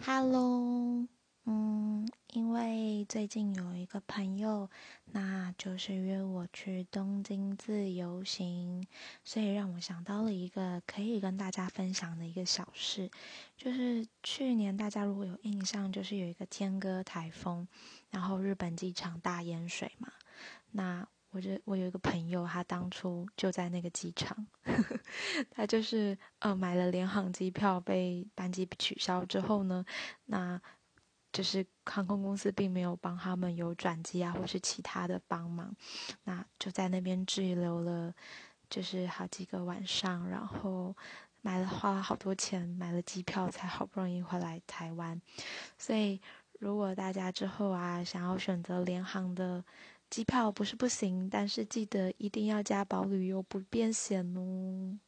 Hello，嗯，因为最近有一个朋友，那就是约我去东京自由行，所以让我想到了一个可以跟大家分享的一个小事，就是去年大家如果有印象，就是有一个天鸽台风，然后日本机场大淹水嘛，那。我觉得我有一个朋友，他当初就在那个机场，他就是呃买了联航机票，被班机取消之后呢，那就是航空公司并没有帮他们有转机啊，或是其他的帮忙，那就在那边滞留了，就是好几个晚上，然后买了花了好多钱买了机票，才好不容易回来台湾。所以如果大家之后啊想要选择联航的，机票不是不行，但是记得一定要加保旅游不便险哦。